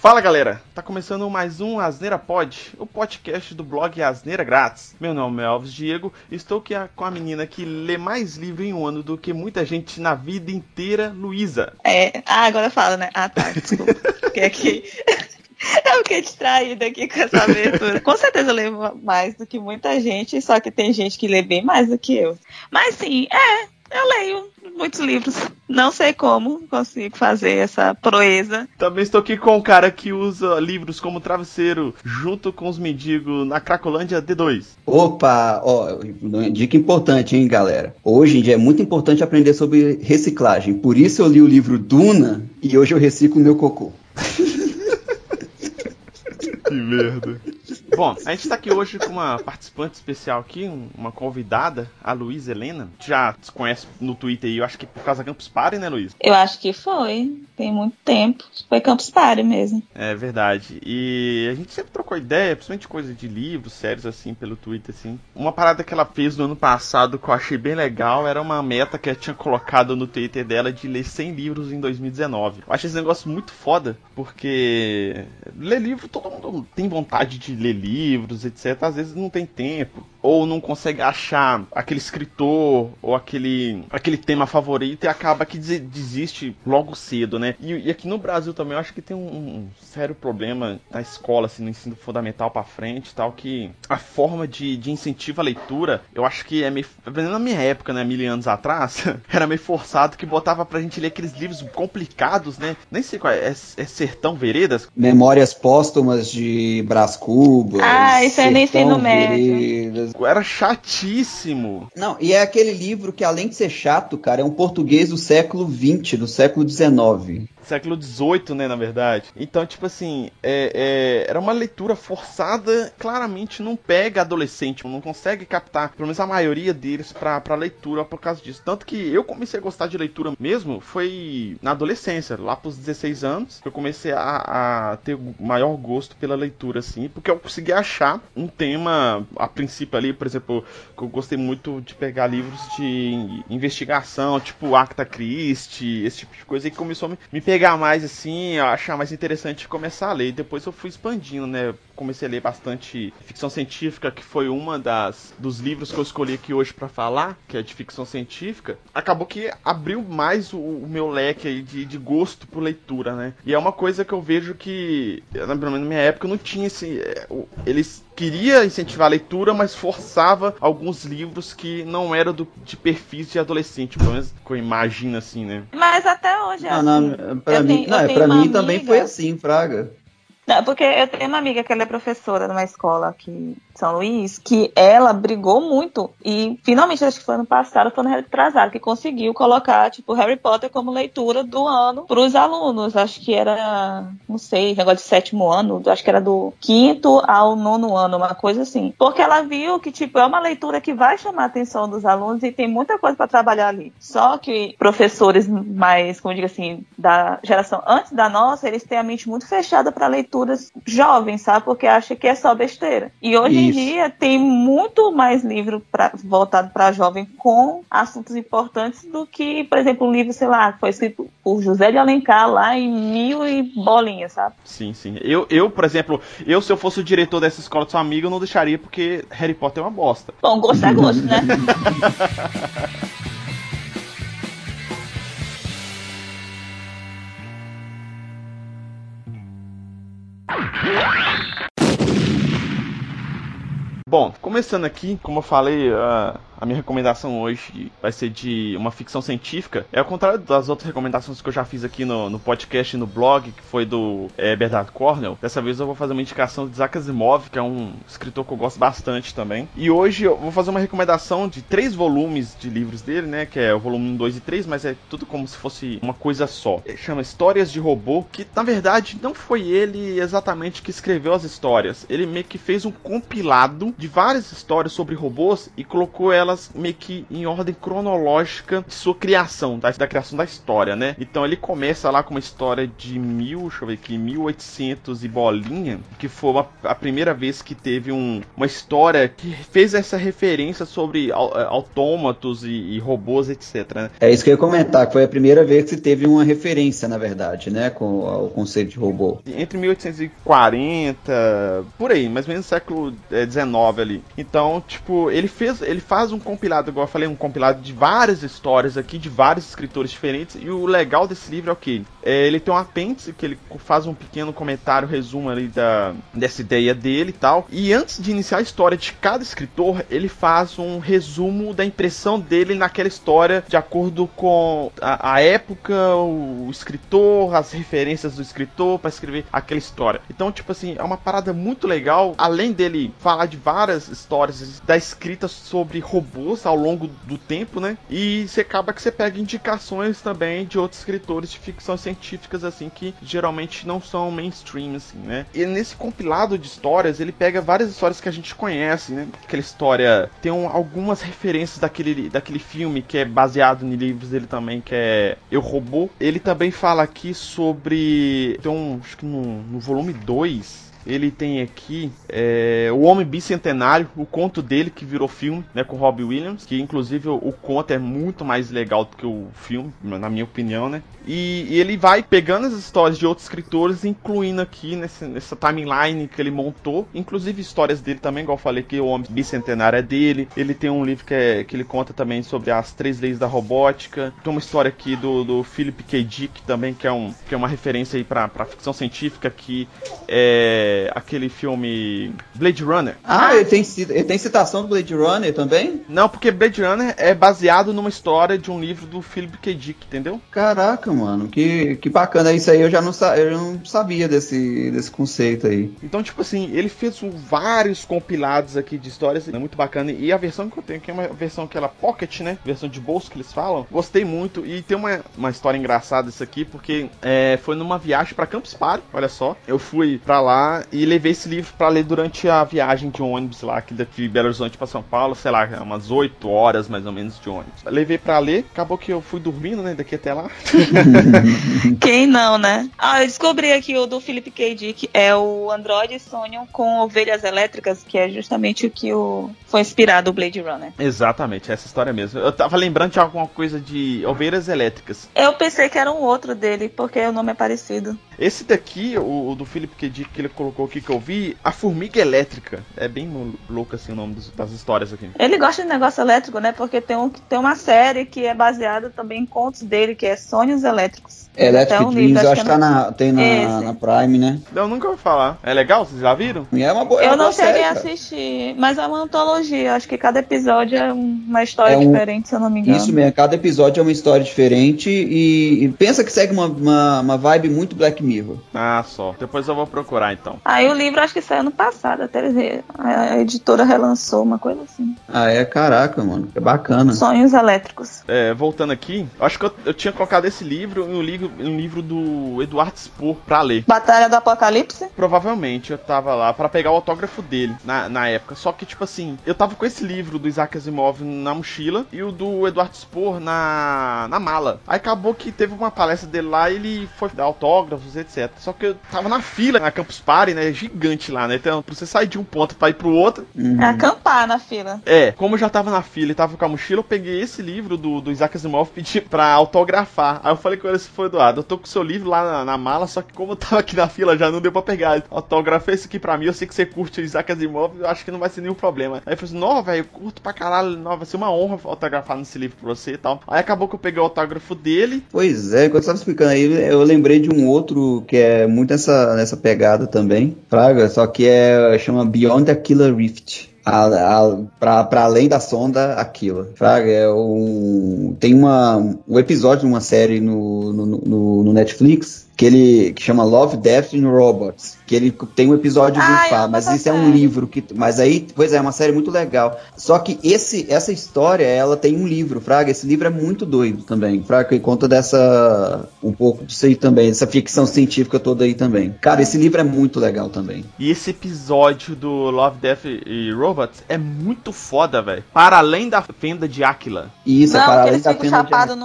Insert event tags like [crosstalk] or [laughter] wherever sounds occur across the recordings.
Fala galera, tá começando mais um Asneira Pod, o podcast do blog Asneira Grátis. Meu nome é Alves Diego e estou aqui com a menina que lê mais livro em um ano do que muita gente na vida inteira, Luísa. É, ah, agora fala, né? Ah, tá, desculpa. Porque aqui. [laughs] Eu fiquei distraída aqui com essa abertura. Com certeza eu leio mais do que muita gente, só que tem gente que lê bem mais do que eu. Mas sim, é, eu leio muitos livros. Não sei como consigo fazer essa proeza. Também estou aqui com um cara que usa livros como travesseiro junto com os mendigos na Cracolândia D2. Opa, ó, dica importante, hein, galera. Hoje em dia é muito importante aprender sobre reciclagem. Por isso eu li o livro Duna e hoje eu reciclo meu cocô. [laughs] que merda. Bom, a gente está aqui hoje com uma participante especial aqui, uma convidada, a Luísa Helena. Já se conhece no Twitter aí, eu acho que por causa da Campus Party, né, Luísa? Eu acho que foi. Tem muito tempo. Foi Campus Party mesmo. É verdade. E a gente sempre trocou ideia, principalmente coisa de livros, séries assim, pelo Twitter, assim. Uma parada que ela fez no ano passado que eu achei bem legal era uma meta que ela tinha colocado no Twitter dela de ler 100 livros em 2019. Eu acho esse negócio muito foda, porque ler livro, todo mundo tem vontade de ler livros, etc. Às vezes não tem tempo ou não consegue achar aquele escritor ou aquele, aquele tema favorito e acaba que desiste logo cedo, né? E, e aqui no Brasil também eu acho que tem um, um sério problema na escola, assim, no ensino fundamental para frente tal, que a forma de, de incentivo à leitura, eu acho que é meio. Na minha época, né, mil anos atrás, [laughs] era meio forçado que botava pra gente ler aqueles livros complicados, né? Nem sei qual é, é, é Sertão Veredas? Memórias póstumas de Brás Cubas. Ah, isso é no ensino médio. Era chatíssimo. Não, e é aquele livro que, além de ser chato, cara, é um português do século XX, do século XIX século XVIII, né, na verdade. Então, tipo assim, é, é, era uma leitura forçada, claramente não pega adolescente, não consegue captar, pelo menos a maioria deles, pra, pra leitura por causa disso. Tanto que eu comecei a gostar de leitura mesmo, foi na adolescência, lá pros 16 anos, que eu comecei a, a ter maior gosto pela leitura, assim, porque eu consegui achar um tema, a princípio ali, por exemplo, que eu gostei muito de pegar livros de investigação, tipo Acta Christie, esse tipo de coisa, e começou a me, pegar mais assim, achar mais interessante começar a ler. Depois eu fui expandindo, né? Comecei a ler bastante ficção científica, que foi uma das dos livros que eu escolhi aqui hoje para falar, que é de ficção científica. Acabou que abriu mais o, o meu leque aí de, de gosto por leitura, né? E é uma coisa que eu vejo que, pelo menos na minha época, eu não tinha esse. É, eles queria incentivar a leitura, mas forçava alguns livros que não eram do, de perfis de adolescente, pelo menos que eu imagino assim, né? Mas até hoje é não, assim. Não, pra mim, tenho, não, pra mim amiga... também foi assim, Fraga. Não, porque eu tenho uma amiga que ela é professora numa escola aqui são Luís, que ela brigou muito e finalmente, acho que foi ano passado, foi no retrasado, que conseguiu colocar, tipo, Harry Potter como leitura do ano para os alunos. Acho que era, não sei, negócio de sétimo ano, acho que era do quinto ao nono ano, uma coisa assim. Porque ela viu que, tipo, é uma leitura que vai chamar a atenção dos alunos e tem muita coisa para trabalhar ali. Só que professores mais, como digo assim, da geração antes da nossa, eles têm a mente muito fechada para leituras jovens, sabe? Porque acha que é só besteira. E hoje em dia tem muito mais livro pra, voltado para jovem com assuntos importantes do que, por exemplo, um livro, sei lá, que foi escrito por José de Alencar lá em mil e bolinhas, sabe? Sim, sim. Eu, eu, por exemplo, eu se eu fosse o diretor dessa escola de sua amiga, eu não deixaria porque Harry Potter é uma bosta. Bom, gosto é gosto, né? [laughs] Bom, começando aqui, como eu falei, uh, a minha recomendação hoje vai ser de uma ficção científica. É ao contrário das outras recomendações que eu já fiz aqui no, no podcast e no blog, que foi do é, Bernard Cornell. Dessa vez eu vou fazer uma indicação de Isaac Asimov, que é um escritor que eu gosto bastante também. E hoje eu vou fazer uma recomendação de três volumes de livros dele, né? Que é o volume 1, 2 e 3, mas é tudo como se fosse uma coisa só. Ele chama Histórias de Robô, que na verdade não foi ele exatamente que escreveu as histórias. Ele meio que fez um compilado de várias histórias sobre robôs e colocou ela elas meio que em ordem cronológica de sua criação, da, da criação da história, né? Então ele começa lá com uma história de mil, deixa eu ver aqui, 1800 e bolinha, que foi uma, a primeira vez que teve um, uma história que fez essa referência sobre autômatos e, e robôs, etc. Né? É isso que eu ia comentar, que foi a primeira vez que se teve uma referência, na verdade, né, com o conceito de robô. Entre 1840, por aí, mais ou menos século XIX é, ali. Então, tipo, ele fez, ele faz um compilado, igual eu falei, um compilado de várias histórias aqui, de vários escritores diferentes, e o legal desse livro é o que? É, ele tem um apêndice que ele faz um pequeno comentário, resumo ali da, dessa ideia dele e tal. E antes de iniciar a história de cada escritor, ele faz um resumo da impressão dele naquela história, de acordo com a, a época, o, o, escritor, as referências do escritor para escrever aquela história. Então, tipo assim, é uma parada muito legal. Além dele falar de várias histórias da escrita sobre robôs ao longo do tempo, né? E você acaba que você pega indicações também de outros escritores de ficção científicas, assim, que geralmente não são mainstream, assim, né? E nesse compilado de histórias, ele pega várias histórias que a gente conhece, né? Aquela história tem um, algumas referências daquele, daquele filme que é baseado em livros dele também, que é Eu Robô. Ele também fala aqui sobre. Tem um. Acho que no, no volume 2 ele tem aqui é, O Homem Bicentenário, o conto dele que virou filme, né, com Robbie Williams, que inclusive o, o conto é muito mais legal do que o filme, na minha opinião, né? E, e, ele vai pegando as histórias de outros escritores, incluindo aqui nesse, nessa timeline que ele montou, inclusive histórias dele também, igual eu falei que o Homem Bicentenário é dele. Ele tem um livro que, é, que ele conta também sobre as três leis da robótica. Tem uma história aqui do, do Philip K. Dick também, que é, um, que é uma referência aí pra, ficção científica, que é aquele filme Blade Runner. Ah, ele tem, ele tem citação do Blade Runner também? Não, porque Blade Runner é baseado numa história de um livro do Philip K. Dick, entendeu? Caraca, mano, que, que bacana. Isso aí eu já não, eu não sabia desse, desse conceito aí. Então, tipo assim, ele fez vários compilados aqui de histórias, é muito bacana. E a versão que eu tenho, que é uma versão que ela pocket, né? Versão de bolso que eles falam, gostei muito. E tem uma, uma história engraçada isso aqui, porque é, foi numa viagem para Campus Party, olha só. Eu fui para lá e levei esse livro para ler durante a viagem de ônibus lá, aqui daqui de Belo Horizonte para São Paulo, sei lá, umas 8 horas mais ou menos de ônibus. Levei para ler, acabou que eu fui dormindo, né, daqui até lá. [laughs] Quem não, né? Ah, eu descobri aqui o do Philip K. Dick, é o Android Sonion com ovelhas elétricas, que é justamente o que o... foi inspirado o Blade Runner. Exatamente, essa história mesmo. Eu tava lembrando de alguma coisa de ovelhas elétricas. Eu pensei que era um outro dele, porque o nome é parecido. Esse daqui, o, o do Philip K. Dick, que ele colocou aqui que eu vi, a Formiga Elétrica. É bem louco assim o nome dos, das histórias aqui. Ele gosta de negócio elétrico, né? Porque tem, um, tem uma série que é baseada também em contos dele, que é Sonhos Elétricos. Electric um Dreams, eu acho que tá na, tem na, na, Prime, né? Eu nunca ouvi falar. É legal? Vocês já viram? É uma boa Eu é não cheguei a assistir, mas é uma antologia. Acho que cada episódio é uma história é um... diferente, se eu não me engano. Isso mesmo, cada episódio é uma história diferente e, e pensa que segue uma, uma, uma, vibe muito Black Mirror. Ah, só. Depois eu vou procurar então. Aí o livro acho que saiu ano passado, até a editora relançou, uma coisa assim. Ah, é? Caraca, mano. É bacana. Sonhos Elétricos. É, voltando aqui, acho que eu, eu tinha colocado esse livro em um livro, um livro do Eduardo Spohr pra ler. Batalha do Apocalipse? Provavelmente eu tava lá para pegar o autógrafo dele na, na época. Só que, tipo assim, eu tava com esse livro do Isaac Asimov na mochila e o do Eduardo Spohr na, na mala. Aí acabou que teve uma palestra dele lá e ele foi dar autógrafos, etc. Só que eu tava na fila na Campus Party, né? Gigante lá, né? Então, pra você sair de um ponto pra ir pro outro. Uhum. É acampar na fila. É, como eu já tava na fila e tava com a mochila, eu peguei esse livro do, do Isaac Asimov e pedi pra autografar. Aí eu falei com ele se foi Eduardo, eu tô com o seu livro lá na, na, mala, só que como eu tava aqui na fila já não deu pra pegar. Autografei isso aqui pra mim, eu sei que você curte o Isaac Asimov, eu acho que não vai ser nenhum problema. Aí eu falei assim, não, velho, curto pra caralho, não, vai ser uma honra autografar nesse livro pra você e tal. Aí acabou que eu peguei o autógrafo dele. Pois é, quando você tava explicando aí, eu lembrei de um outro que é muito nessa, nessa pegada também, Fraga, só que é, chama Beyond the Killer Rift para além da sonda Aquila. Fraga, é um, tem uma, um episódio de uma série no, no, no, no Netflix que ele que chama Love, Death and Robots, que ele tem um episódio Ah, do Fá, mas isso é essa um livro que, mas aí, pois é, é uma série muito legal. Só que esse essa história, ela tem um livro, Fraga, esse livro é muito doido também. Fraga que conta dessa um pouco disso aí também, dessa ficção científica toda aí também. Cara, esse livro é muito legal também. E esse episódio do Love, Death e Robots é muito foda, velho. Para além da fenda de Aquila. E isso é não, para que além da pena de chapados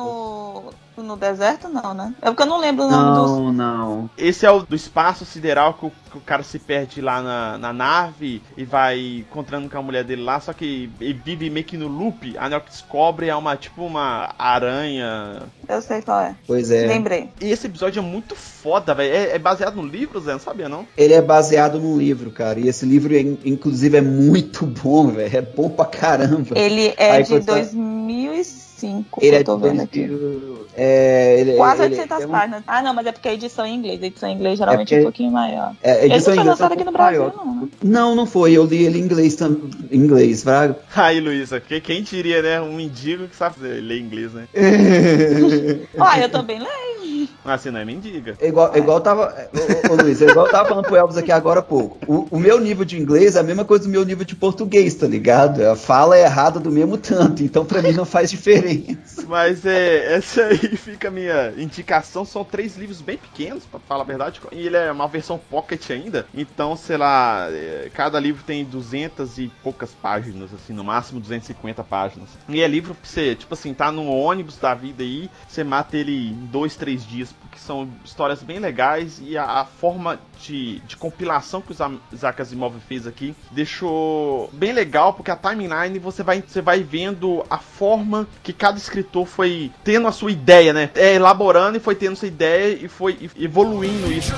no, no deserto, não, né? É porque eu não lembro o nome dos. Não, não. Esse é o do espaço sideral que o, que o cara se perde lá na, na nave e vai encontrando com a mulher dele lá, só que ele vive meio que no loop. A hora que descobre é uma tipo uma aranha. Eu sei qual é. Pois é. Lembrei. E esse episódio é muito foda, velho. É, é baseado no livro, Zé? Não sabia, não? Ele é baseado num livro, cara. E esse livro, in- inclusive, é muito bom, velho. É bom pra caramba. Ele é Aí de quando 2005, Ele eu é tô de vendo aqui. 2000, é, ele, Quase ele- 800 é um- páginas. Ah, não, mas é porque a edição é em inglês. A edição em inglês geralmente é, porque- um pouquinho maior. É, Ele não edição foi é lançado aqui no Brasil, maior. não, né? Não, não foi. Eu li ele em inglês também. Em inglês, Fraga. [laughs] Aí, Luísa, que- quem diria, né? Um mendigo que sabe ler inglês, né? [laughs] Ah, eu também leio. Assim, não é mendiga. É igual, é igual tava. Ô, ô, ô, Luiz, é igual eu tava falando pro Elvis aqui agora há pouco. O, o meu nível de inglês é a mesma coisa do meu nível de português, tá ligado? A fala é errada do mesmo tanto, então pra mim não faz diferença. Mas é, essa aí fica a minha indicação. São três livros bem pequenos, pra falar a verdade. E ele é uma versão pocket ainda. Então, sei lá, é, cada livro tem 200 e poucas páginas, assim, no máximo 250 páginas. E é livro pra você, tipo assim, tá no ônibus da vida aí, você mata ele em dois, três dias, porque são histórias bem legais e a, a forma de, de compilação que o Isa- Isaac Asimov fez aqui deixou bem legal, porque a timeline você vai, você vai vendo a forma que cada escritor foi tendo a sua ideia, né? É, elaborando e foi tendo sua ideia e foi evoluindo isso.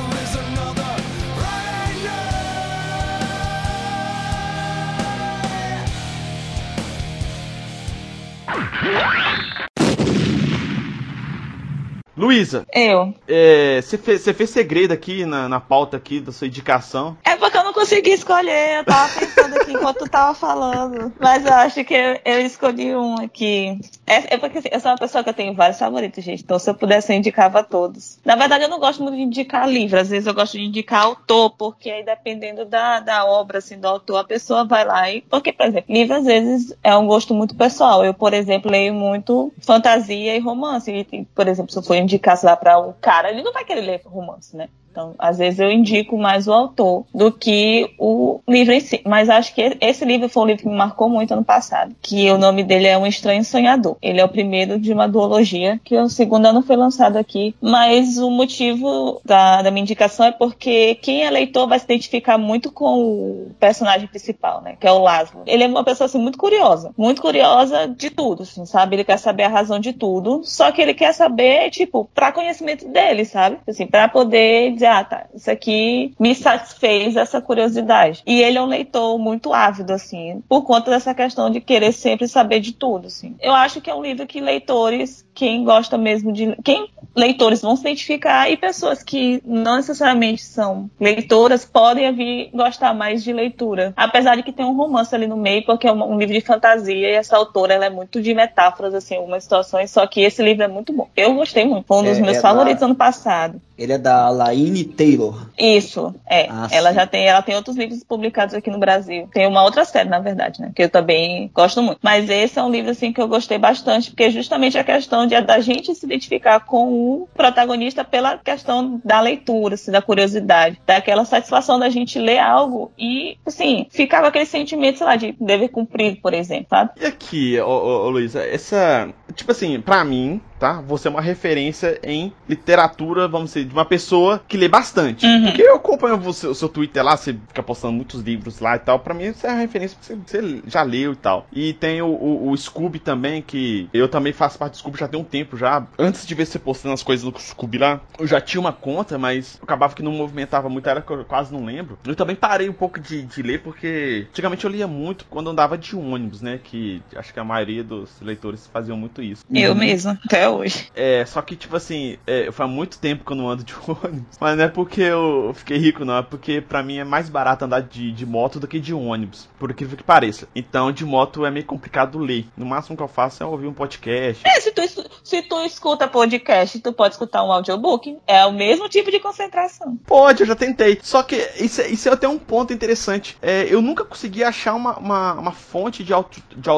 Luísa, Eu. é, você fez, você fez segredo aqui na, na pauta aqui da sua indicação. É porque consegui escolher. Eu tava pensando aqui enquanto tu tava falando. Mas eu acho que eu, eu escolhi um aqui. É, é porque assim, eu sou uma pessoa que eu tenho vários favoritos, gente. Então se eu pudesse, eu indicava todos. Na verdade, eu não gosto muito de indicar livro. Às vezes eu gosto de indicar autor, porque aí dependendo da, da obra, assim, do autor, a pessoa vai lá e. Porque, por exemplo, livro às vezes é um gosto muito pessoal. Eu, por exemplo, leio muito fantasia e romance. E, por exemplo, se eu for indicar, sei lá, pra um cara, ele não vai querer ler romance, né? Então, às vezes eu indico mais o autor do que o livro em si. Mas acho que esse livro foi um livro que me marcou muito ano passado. Que o nome dele é Um Estranho Sonhador. Ele é o primeiro de uma duologia, que o segundo não foi lançado aqui. Mas o motivo da, da minha indicação é porque quem é leitor vai se identificar muito com o personagem principal, né? Que é o Laszlo. Ele é uma pessoa assim, muito curiosa. Muito curiosa de tudo, assim, sabe? Ele quer saber a razão de tudo. Só que ele quer saber, tipo, para conhecimento dele, sabe? Assim, para poder dizer, ah, tá, isso aqui me satisfez essa curiosidade. E ele é um leitor muito ávido, assim, por conta dessa questão de querer sempre saber de tudo, assim. Eu acho que é um livro que leitores, quem gosta mesmo de. Quem leitores vão se identificar e pessoas que não necessariamente são leitoras podem vir gostar mais de leitura. Apesar de que tem um romance ali no meio, porque é um, livro de fantasia e essa autora ela é muito de metáforas, assim, algumas situações, só que esse livro é muito bom. Eu gostei muito. Foi um dos É- meus é favoritos da- ano passado. Ele é da Laine Taylor. Isso, é. Ah, ela sim. já tem, ela tem outros livros publicados aqui no Brasil. Tem uma outra série, na verdade, né? Que eu também gosto muito. Mas esse é um livro, assim, que eu gostei bastante, porque é justamente a questão de da gente se identificar com o protagonista pela questão da leitura, assim, da curiosidade, daquela satisfação da gente ler algo e, assim, ficar com aquele sentimento, sei lá, de dever cumprido, por exemplo, sabe? E aqui, ô, ô, ô, Luísa, essa. Tipo assim, pra mim, tá? Você é uma referência em literatura, vamos dizer, de uma pessoa que lê bastante. Uhum. Porque eu acompanho você- o seu Twitter lá, você fica postando muitos livros lá e tal. Pra mim, isso é uma referência que você, você já leu e tal. E tem o, o, o Scooby também, que eu também faço parte do Scooby já tem um tempo já. Antes de ver você postando as coisas no Scooby lá, eu já tinha uma conta, mas acabava que não movimentava muito, era que eu quase não lembro. Eu também parei um pouco de, de ler, porque antigamente eu lia muito quando andava de ônibus, né? Que acho que a maioria dos leitores faziam muito isso. Eu mesma, até até hoje. É, só que, tipo assim, é, faz muito tempo que eu não ando de [laughs] ônibus. Mas não é porque eu fiquei rico, não. É porque pra mim é mais barato andar de, de moto do que de ônibus. Por incrível que pareça. Então, de moto é meio complicado ler. No máximo que eu faço é ouvir um podcast. É, se tu, se tu escuta podcast, tu pode escutar um audiobook. É o mesmo tipo de concentração. Pode, eu já tentei. Só que isso, isso é até um ponto interessante. É, eu nunca consegui achar uma, uma, uma fonte de, auto, de,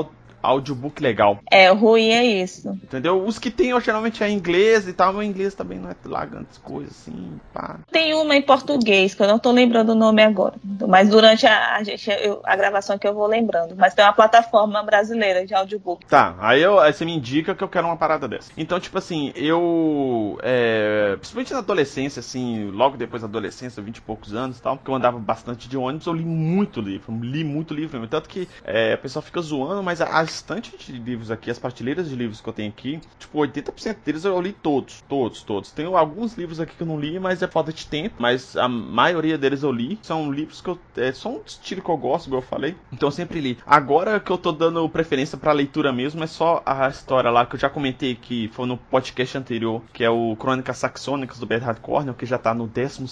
audiobook legal. É, o ruim é isso. Entendeu? Os que tem eu, geralmente é inglês e tal, o inglês também não é lá grandes coisas assim, pá. Tem uma em português, que eu não tô lembrando o nome agora. Mas durante a, a, gente, eu, a gravação que eu vou lembrando. Mas tem uma plataforma brasileira de audiobook. Tá, aí, eu, aí você me indica que eu quero uma parada dessa. Então, tipo assim, eu. É, principalmente na adolescência, assim, logo depois da adolescência, 20 e poucos anos e tal, que eu andava bastante de ônibus, eu li muito livro. Li muito livro. Tanto que é, a pessoa fica zoando, mas a, a estante de livros aqui, as prateleiras de livros que eu tenho aqui, tipo, 80% deles eu li todos, todos, todos. Tenho alguns livros aqui que eu não li, mas é falta de tempo, mas a maioria deles eu li. São livros que eu. É só um estilo que eu gosto, como eu falei. Então eu sempre li. Agora que eu tô dando preferência pra leitura mesmo, é só a história lá que eu já comentei que foi no podcast anterior, que é o Crônicas do Bernard Cornell, que já tá no 12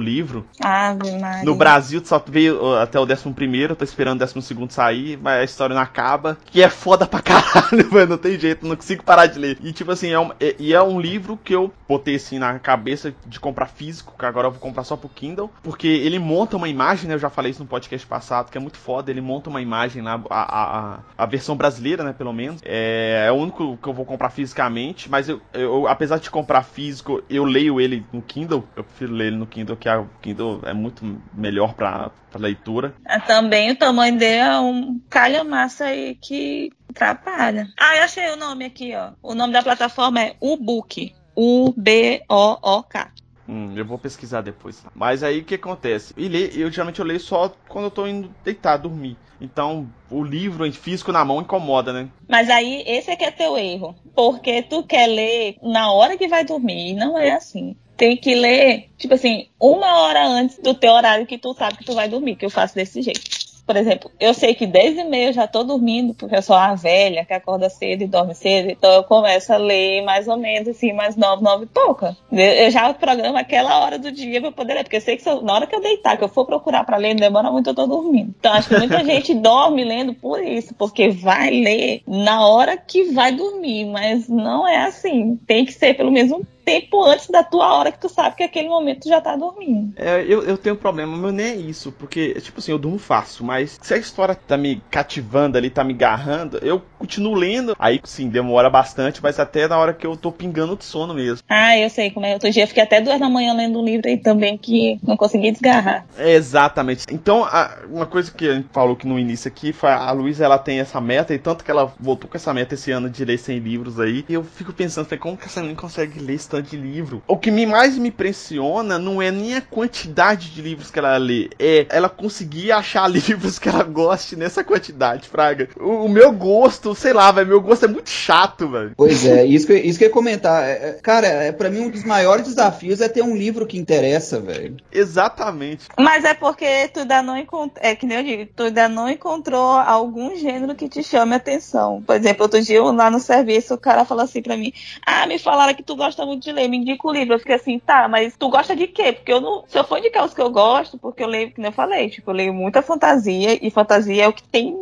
livro. Ave Maria. No Brasil só veio até o 11, eu tô esperando o 12 sair, mas a história não acaba. Que é foda pra [laughs] caralho, mano. Não tem jeito, não consigo parar de ler. E tipo assim, é um, é, e é um livro que eu botei assim na cabeça de comprar físico, que agora eu vou comprar só pro Kindle. Porque ele monta uma imagem, né? Eu já falei isso no podcast passado, que é muito foda. Ele monta uma imagem lá, a, a, a versão brasileira, né? Pelo menos. É, é o único que eu vou comprar fisicamente. Mas eu, eu, apesar de comprar físico, eu leio ele no Kindle. Eu prefiro ler ele no Kindle, que o Kindle é muito melhor pra leitura. É, também o tamanho dele é um calha-massa aí que Atrapalha. Ah, eu achei o nome aqui, ó. O nome da plataforma é Ubook. U-B-O-O-K. Hum, eu vou pesquisar depois. Mas aí o que acontece? E lê, eu geralmente eu leio só quando eu tô indo deitar, dormir. Então, o livro em físico na mão incomoda, né? Mas aí, esse é que é teu erro. Porque tu quer ler na hora que vai dormir. Não é assim. Tem que ler, tipo assim, uma hora antes do teu horário que tu sabe que tu vai dormir, que eu faço desse jeito por exemplo, eu sei que 10 e meia eu já tô dormindo, porque eu sou a velha que acorda cedo e dorme cedo, então eu começo a ler mais ou menos assim, mais nove, nove e pouca. Eu já programo aquela hora do dia pra poder ler, porque eu sei que eu, na hora que eu deitar, que eu for procurar para ler, não demora muito, eu tô dormindo. Então acho que muita [laughs] gente dorme lendo por isso, porque vai ler na hora que vai dormir, mas não é assim. Tem que ser pelo menos um tempo antes da tua hora que tu sabe que aquele momento tu já tá dormindo. É, eu, eu tenho um problema, mas nem é isso, porque, tipo assim, eu durmo fácil, mas se a história tá me cativando ali, tá me agarrando, eu continuo lendo, aí sim, demora bastante, mas até na hora que eu tô pingando de sono mesmo. Ah, eu sei como é. Outro dia eu fiquei até duas da manhã lendo um livro aí também que não consegui desgarrar. É, exatamente. Então, a, uma coisa que a gente falou que no início aqui foi a Luísa, ela tem essa meta, e tanto que ela voltou com essa meta esse ano de ler 100 livros aí, eu fico pensando, como que essa menina consegue ler esse de livro. O que me, mais me impressiona não é nem a quantidade de livros que ela lê, é ela conseguir achar [laughs] livros que ela goste nessa quantidade, Fraga. O, o meu gosto, sei lá, velho, meu gosto é muito chato, velho. Pois é, [laughs] isso que, isso que eu ia comentar. É, é cara, é, para mim um dos maiores desafios é ter um livro que interessa, velho. Exatamente. Mas é porque tu ainda não encontrou, é que nem eu digo, tu ainda não encontrou algum gênero que te chame a atenção. Por exemplo, outro dia lá no serviço o cara falou assim pra mim, ah, me falaram que tu gosta muito ler, me indica o livro. Eu fiquei assim, tá, mas tu gosta de quê? Porque eu não. Se eu for indicar os que eu gosto, porque eu leio, como eu falei, tipo, eu leio muita fantasia, e fantasia é o que tem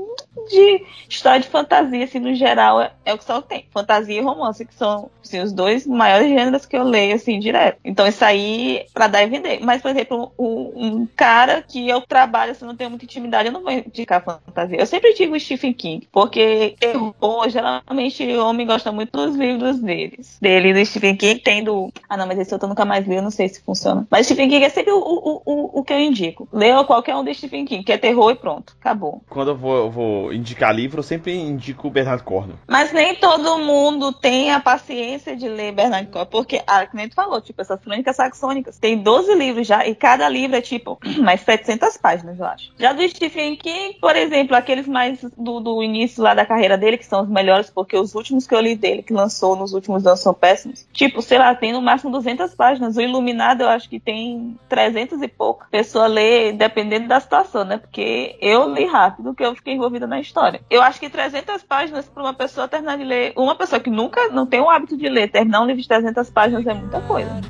de história de fantasia, assim, no geral, é, é, o que só tem. Fantasia e romance, que são assim, os dois maiores gêneros que eu leio, assim, direto. Então, isso aí, pra dar e vender. Mas, por exemplo, um, cara que eu trabalho, assim, não tenho muita intimidade, eu não vou indicar fantasia. Eu sempre digo Stephen King, porque terror, geralmente, o homem gosta muito dos livros deles. Dele, do Stephen King, tem do... Ah, não, mas esse eu nunca mais li, eu não sei se funciona. Mas Stephen King é sempre o, o, o, o que eu indico. Leia qualquer um do Stephen King, que é terror e pronto. Acabou. Quando eu vou, eu vou indicar livro, eu sempre indico o Bernardo Cornwell. Mas nem todo mundo tem a paciência de ler Bernardo Cornwell, porque, ah, como tu falou, tipo, essas crônicas saxônicas, tem 12 livros já, e cada livro é, tipo, [clears throat] mais 700 páginas, eu acho. Já do Stephen King, por exemplo, aqueles mais do, do início lá da carreira dele, que são os melhores, porque os últimos que eu li dele, que lançou nos últimos anos, são péssimos. Tipo, sei lá, tem no máximo 200 páginas. O Iluminado, eu acho que tem 300 e pouco. A pessoa lê, dependendo da situação, né? Porque eu li rápido, que eu fiquei envolvida na história. Eu acho que 300 páginas para uma pessoa terminar de ler, uma pessoa que nunca não tem o hábito de ler, terminar um livro de 300 páginas é muita coisa.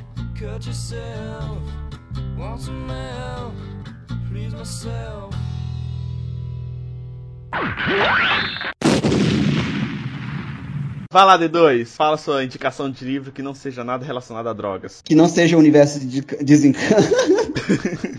Vai lá, D2, fala sua indicação de livro que não seja nada relacionado a drogas. Que não seja o universo de [laughs] desencanto.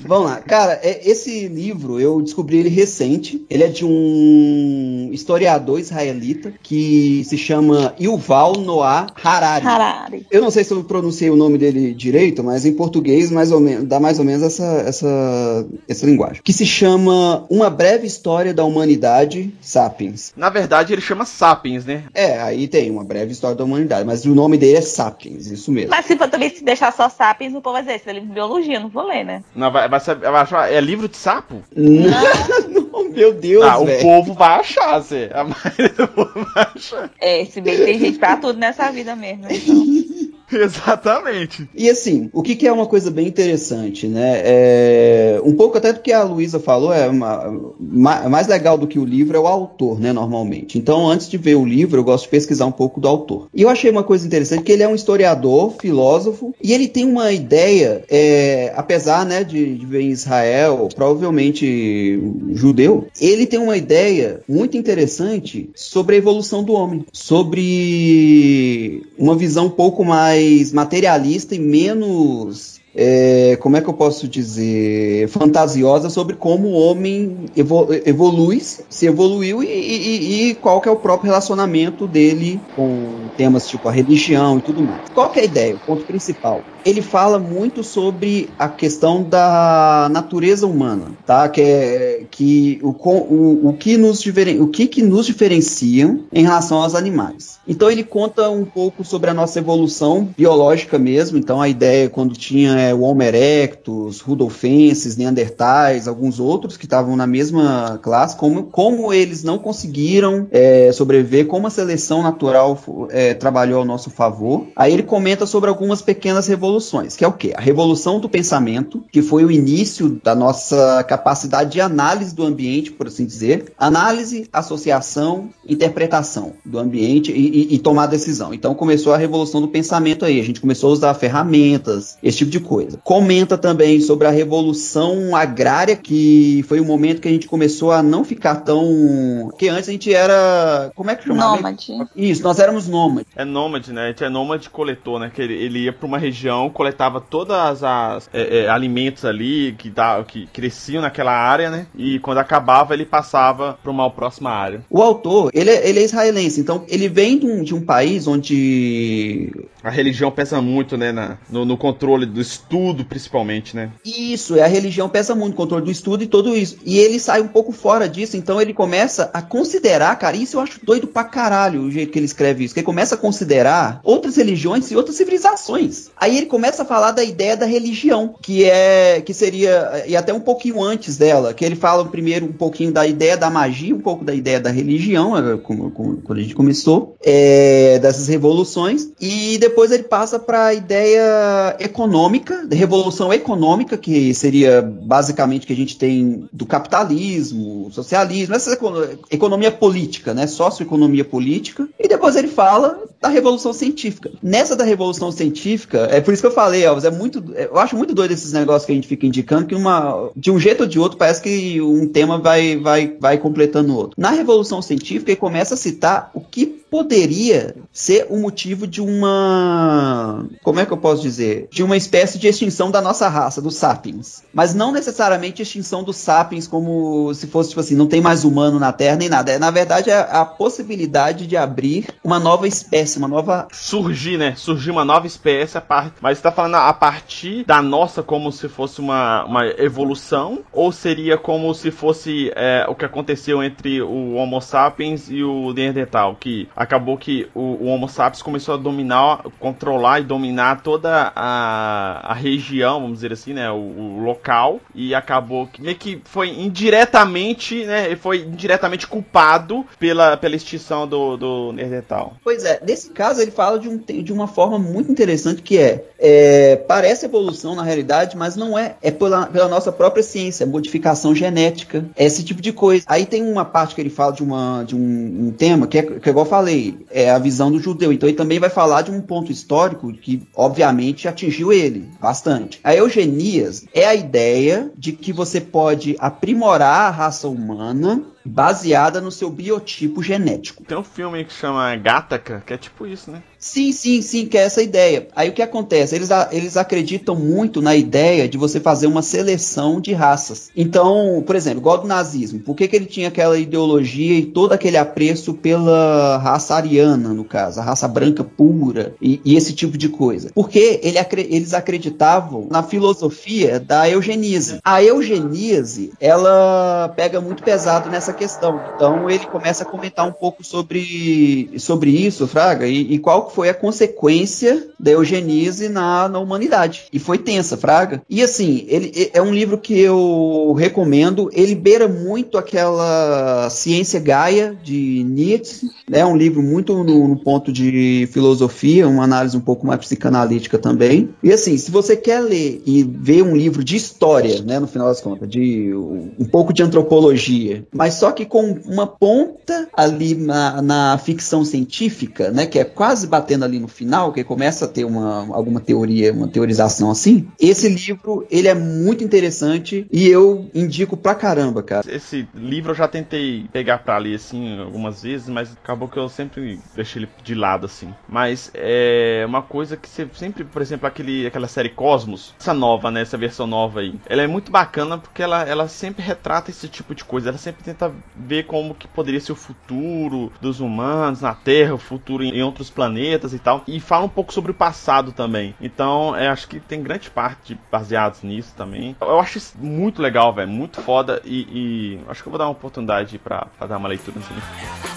Vamos lá, cara, é, esse livro eu descobri ele recente. Ele é de um historiador israelita que se chama Yuval Noah Harari. Harari. Eu não sei se eu pronunciei o nome dele direito, mas em português mais ou menos, dá mais ou menos essa, essa, essa linguagem. Que se chama Uma Breve História da Humanidade, Sapiens. Na verdade, ele chama Sapiens, né? É, aí tem uma breve história da humanidade, mas o nome dele é Sapiens, isso mesmo. Mas se for também se deixar só Sapiens, o povo vai dizer, esse é livro de biologia, não vou ler, né? Não, vai, vai, vai achar, é livro de sapo? [laughs] Não, meu Deus, ah, o velho. povo vai achar, Zé. A maioria do povo vai achar. É, se bem que tem gente pra tudo nessa vida mesmo, né? Então. [laughs] [laughs] Exatamente. E assim, o que, que é uma coisa bem interessante, né? É, um pouco até do que a Luísa falou, é uma- ma- mais legal do que o livro é o autor, né, normalmente. Então, antes de ver o livro, eu gosto de pesquisar um pouco do autor. E eu achei uma coisa interessante que ele é um historiador, filósofo, e ele tem uma ideia, é, apesar, né, de, de viver em Israel, provavelmente judeu, ele tem uma ideia muito interessante sobre a evolução do homem, sobre uma visão um pouco mais materialista e menos é, como é que eu posso dizer, fantasiosa sobre como o homem evo- evolui, se evoluiu e, e- e qual que é o próprio relacionamento dele com temas tipo a religião e tudo mais. Qual que é a ideia, o ponto principal? Ele fala muito sobre a questão da natureza humana, tá? Que é que o, o, o que nos o que, que nos diferenciam em relação aos animais. Então ele conta um pouco sobre a nossa evolução biológica mesmo. Então a ideia quando tinha é, o Homo erectus, Rudolfensis, Neandertais, alguns outros que estavam na mesma classe, como, como eles não conseguiram é, sobreviver, como a seleção natural é, trabalhou ao nosso favor. Aí ele comenta sobre algumas pequenas revoluções, que é o quê? A revolução do pensamento, que foi o início da nossa capacidade de análise do ambiente, por assim dizer. Análise, associação, interpretação do ambiente e, e- e tomar decisão. Então começou a revolução do pensamento aí. A gente começou a usar ferramentas, esse tipo de coisa. Comenta também sobre a revolução agrária, que foi o momento que a gente começou a não ficar tão. Porque antes a gente era. Como é que chamava? Nômade. Isso, nós éramos nômades. É nômade, né? A gente é nômade coletor, né? Que ele, ele ia pra uma região, coletava todas as é, é, alimentos ali que, dá, que cresciam naquela área, né? E quando acabava, ele passava pra uma próxima área. O autor, ele é, ele é israelense, então ele vem de um, de um país onde A religião pesa muito, né? na- no, no controle do estudo, principalmente, né? Isso, é a religião pesa muito, o controle do estudo e tudo isso. E ele sai um pouco fora disso, então ele começa a considerar, cara, isso eu acho doido pra caralho o jeito que ele escreve isso, que ele começa a considerar outras religiões e outras civilizações. Aí ele começa a falar da ideia da religião, que é que seria e até um pouquinho antes dela, que ele fala primeiro um pouquinho da ideia da magia, um pouco da ideia da religião, como- como- quando a gente começou, é, dessas revoluções, e depois ele passa para a ideia econômica, de revolução econômica, que seria basicamente que a gente tem do capitalismo, socialismo, essa econo- economia política, né, socioeconomia política, e depois ele fala da revolução científica. Nessa da revolução científica, é por isso que eu falei, Elvis, é muito, eu acho muito doido esses negócios que a gente fica indicando que uma, de um jeito ou de outro parece que um tema vai, vai, vai completando o outro. Na revolução científica ele começa a citar o que poderia ser o motivo de uma. Como é que eu posso dizer? De uma espécie de extinção da nossa raça, dos sapiens. Mas não necessariamente extinção dos sapiens, como se fosse, tipo assim, não tem mais humano na Terra nem nada. É, na verdade, é a possibilidade de abrir uma nova espécie, uma nova. Surgir, né? Surgir uma nova espécie, a par... mas você tá falando a partir da nossa como se fosse uma, uma evolução? Ou seria como se fosse é, o que aconteceu entre o Homo sapiens e o Neandertal? Que acabou que o, o Homo sapiens começou a dominar, controlar e dominar toda a, a região, vamos dizer assim, né? O, o local. E acabou que meio que foi indiretamente, né? Foi indiretamente culpado pela, pela extinção do, do Neandertal. Pois é, nesse caso ele fala de, um, de uma forma muito interessante que é, é parece evolução na realidade, mas não é. É pela, pela nossa própria ciência, modificação genética, esse tipo de coisa. Aí tem uma parte que ele fala de, uma, de um, um tema que é, que, igual eu falei, é a visão do judeu. Então ele também vai falar de um ponto histórico que, obviamente, atingiu ele bastante. A eugenias é a ideia de que você pode aprimorar a raça humana baseada no seu biotipo genético. Tem um filme que chama Gataca, que é tipo isso, né? Sim, sim, sim, que é essa ideia. Aí o que acontece? Eles, eles acreditam muito na ideia de você fazer uma seleção de raças. Então, por exemplo, igual do nazismo, por que, que ele tinha aquela ideologia e todo aquele apreço pela raça ariana, no caso, a raça branca pura e, e esse tipo de coisa? Porque ele, eles acreditavam na filosofia da eugeníase. A eugeníase, ela pega muito pesado nessa questão. Então ele começa a comentar um pouco sobre, sobre isso, Fraga, e, e qual foi a consequência da eugenise na, na humanidade. E foi tensa, Fraga. E assim, ele é um livro que eu recomendo. Ele beira muito aquela ciência Gaia de Nietzsche. É né? um livro muito no, no ponto de filosofia, uma análise um pouco mais psicanalítica também. E assim, se você quer ler e ver um livro de história, né, no final das contas, de um pouco de antropologia, mas só que com uma ponta ali na, na ficção científica, né, que é quase batendo ali no final, que começa a ter uma, alguma teoria, uma teorização assim. Esse livro, ele é muito interessante e eu indico pra caramba, cara. Esse livro eu já tentei pegar pra ler, assim, algumas vezes, mas acabou que eu sempre deixei ele de lado, assim. Mas é uma coisa que você sempre, por exemplo, aquele, aquela série Cosmos, essa nova, né, essa versão nova aí, ela é muito bacana porque ela, ela sempre retrata esse tipo de coisa, ela sempre tenta ver como que poderia ser o futuro dos humanos na Terra, o futuro em, outros planetas e tal. E fala um pouco sobre o passado também. Então, é, acho que tem grande parte baseados nisso também. Eu acho isso muito legal, velho. Muito foda. E, e, acho que eu vou dar uma oportunidade para dar uma leitura livro.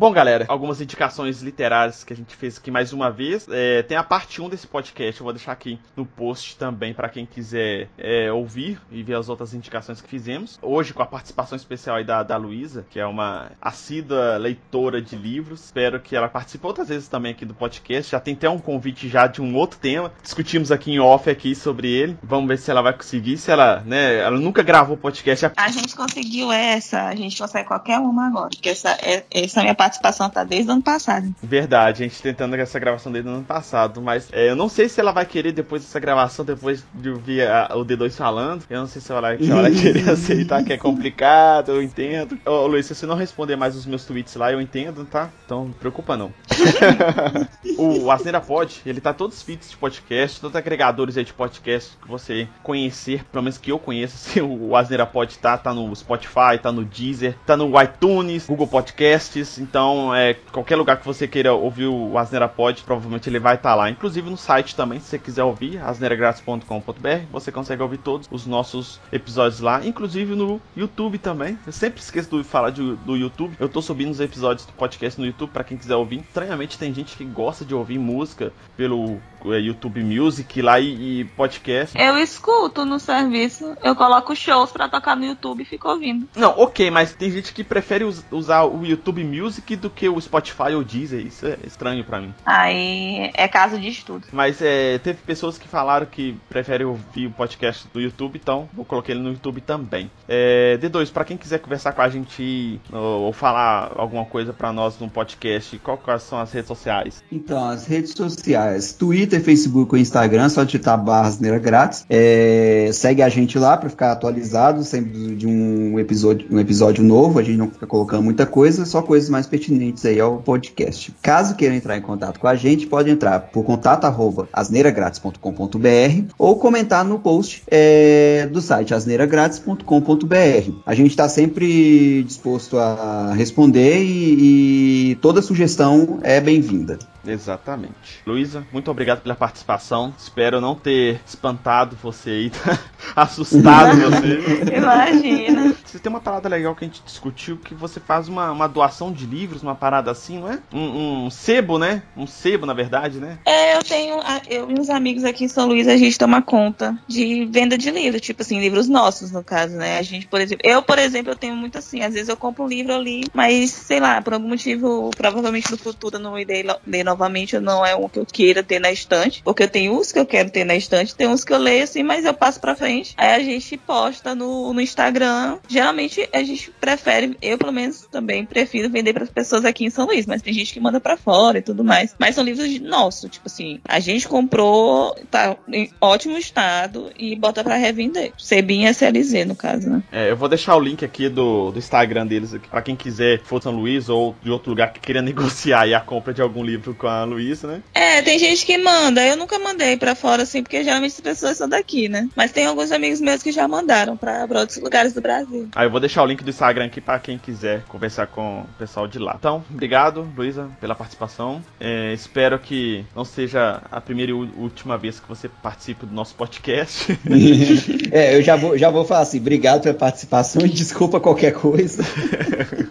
Bom, galera, algumas indicações literárias que a gente fez aqui mais uma vez. É, tem a parte 1 desse podcast, eu vou deixar aqui no post também para quem quiser é, ouvir e ver as outras indicações que fizemos. Hoje, com a participação especial aí da, da Luísa, que é uma assídua leitora de livros. Espero que ela participe outras vezes também aqui do podcast. Já tem até um convite já de um outro tema. Discutimos aqui em off aqui sobre ele. Vamos ver se ela vai conseguir. Se ela, né, ela nunca gravou podcast. A gente conseguiu essa, a gente consegue qualquer uma agora. Porque essa, é, essa é a minha participação tá desde o ano passado. Verdade, a gente tentando essa gravação desde o ano passado, mas é, eu não sei se ela vai querer depois dessa gravação, depois de ouvir a, o D2 falando, eu não sei se ela, se ela vai querer [laughs] aceitar que é complicado, eu entendo. Ô Luiz, se você não responder mais os meus tweets lá, eu entendo, tá? Então, preocupa não. [laughs] o Asneira Pod, ele tá todos os feeds de podcast, todos os agregadores de podcast que você conhecer, pelo menos que eu conheço, assim, [laughs] o Asneira Pod tá, tá no Spotify, tá no Deezer, tá no iTunes, Google Podcasts, então então, é, qualquer lugar que você queira ouvir o Asneira Pod, provavelmente ele vai estar tá lá. Inclusive no site também, se você quiser ouvir, asneiragratis.com.br, você consegue ouvir todos os nossos episódios lá, inclusive no YouTube também. Eu sempre esqueço de falar de, do YouTube. Eu tô subindo os episódios do podcast no YouTube para quem quiser ouvir. Estranhamente tem gente que gosta de ouvir música pelo YouTube Music lá e, e, podcast. Eu escuto no serviço, eu coloco shows para tocar no YouTube e fico ouvindo. Não, ok, mas tem gente que prefere us usar o YouTube Music do que o Spotify ou Deezer. Isso é estranho para mim. Aí é caso de estudo. Mas é, teve pessoas que falaram que preferem ouvir o podcast do YouTube, então vou colocar ele no YouTube também. É, D2, para quem quiser conversar com a gente ou, ou falar alguma coisa para nós no podcast, qual, quais são as redes sociais? Então, as redes sociais, Twitter, Facebook ou Instagram, só digitar barra asneira grátis. É, segue a gente lá para ficar atualizado sempre de um episódio, um episódio novo. A gente não fica colocando muita coisa, só coisas mais pertinentes aí ao podcast. Caso queiram entrar em contato com a gente, pode entrar por contato arroba asneiragratis.com.br ou comentar no post é, do site asneiragratis.com.br. A gente está sempre disposto a responder e, e toda sugestão é bem-vinda. Exatamente. Luísa, muito obrigado pela participação. Espero não ter espantado você aí, [laughs] assustado [laughs] você. Imagina. Você tem uma parada legal que a gente discutiu, que você faz uma, uma doação de livros, uma parada assim, não é? Um, um sebo, né? Um sebo, na verdade, né? É, eu tenho. Eu e uns amigos aqui em São Luís, a gente toma conta de venda de livros, tipo assim, livros nossos, no caso, né? A gente, por exemplo, eu, por exemplo, eu tenho muito assim, às vezes eu compro um livro ali, mas, sei lá, por algum motivo, provavelmente no futuro eu não irei ler novamente, não é um que eu queira ter na estante, porque tenho uns que eu quero ter na estante, tem uns que eu leio assim, mas eu passo pra frente. Aí a gente posta no, no Instagram. Geralmente a gente prefere, eu pelo menos também prefiro vender para as pessoas aqui em São Luís, mas tem gente que manda para fora e tudo mais. Mas são livros nossos, tipo assim, a gente comprou, tá em ótimo estado e bota para revender. Sebin SLZ, no caso, né? É, eu vou deixar o link aqui do, do Instagram deles para quem quiser for São Luís ou de outro lugar que queira [laughs] negociar a compra de algum livro com a Luísa, né? É, tem gente que manda. Eu nunca mandei para fora, assim, porque geralmente as pessoas são daqui, né? Mas tem alguns amigos meus que já mandaram para outros lugares do Brasil. Aí eu vou deixar o link do Instagram aqui para quem quiser conversar com o pessoal de lá. Então, obrigado, Luísa, pela participação. É, espero que não seja a primeira e última vez que você participe do nosso podcast. [laughs] é, eu já vou, já vou falar assim, obrigado pela participação e desculpa qualquer coisa.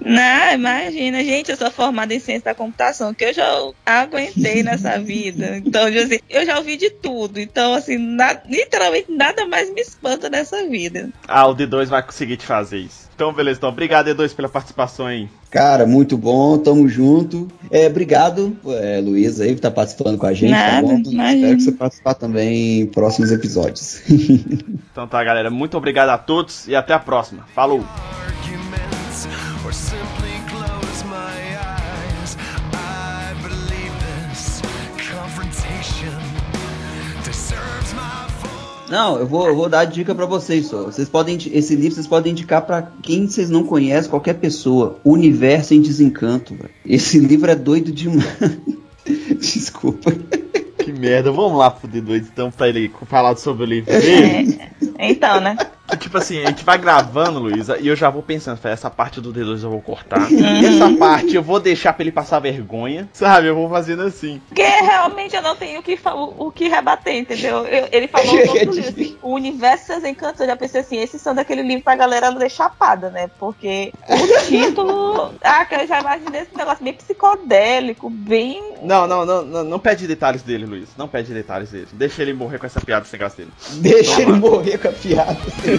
Não, imagina, gente, eu sou formada em ciência da computação, que eu já aguentei nessa vida. Então, assim, eu já ouvi de tudo. Então, assim, na, literalmente nada mais me espanta nessa vida. Ah, o D2 vai conseguir te fazer isso. Então, beleza. Então, obrigado, D2, pela participação aí. Cara, muito bom, tamo junto. É, obrigado, é, Luísa, aí, que tá participando com a gente, tá Nada, tá. Espero que você participar também em próximos episódios. [laughs] então tá, galera. Muito obrigado a todos e até a próxima. Falou! Não, eu vou, eu vou dar a dica para vocês só. Vocês podem esse livro vocês podem indicar para quem vocês não conhecem, qualquer pessoa. Universo em Desencanto. Véio. Esse livro é doido demais. [laughs] Desculpa. Que merda. Vamos lá, fuder doido, então, pra ele falar sobre o livro dele. É, então, né? Tipo assim, a gente vai gravando, Luísa, e eu já vou pensando, essa parte do D2 eu vou cortar. Essa parte eu vou deixar pra ele passar vergonha, sabe? Eu vou fazendo assim. Porque realmente eu não tenho o que, o que rebater, entendeu? Eu, ele falou [laughs] livro, assim, o Universo Seus Encantos, eu já pensei assim, esses são daquele livro pra galera ler chapada, né? Porque o [laughs] título. ah, que eu já imaginei esse negócio bem psicodélico, bem. Não, não, não, não, não pede detalhes dele, Luiz. Não pede detalhes dele. Deixa ele morrer com essa piada sem graça dele. Deixa Toma. ele morrer com a piada. [laughs]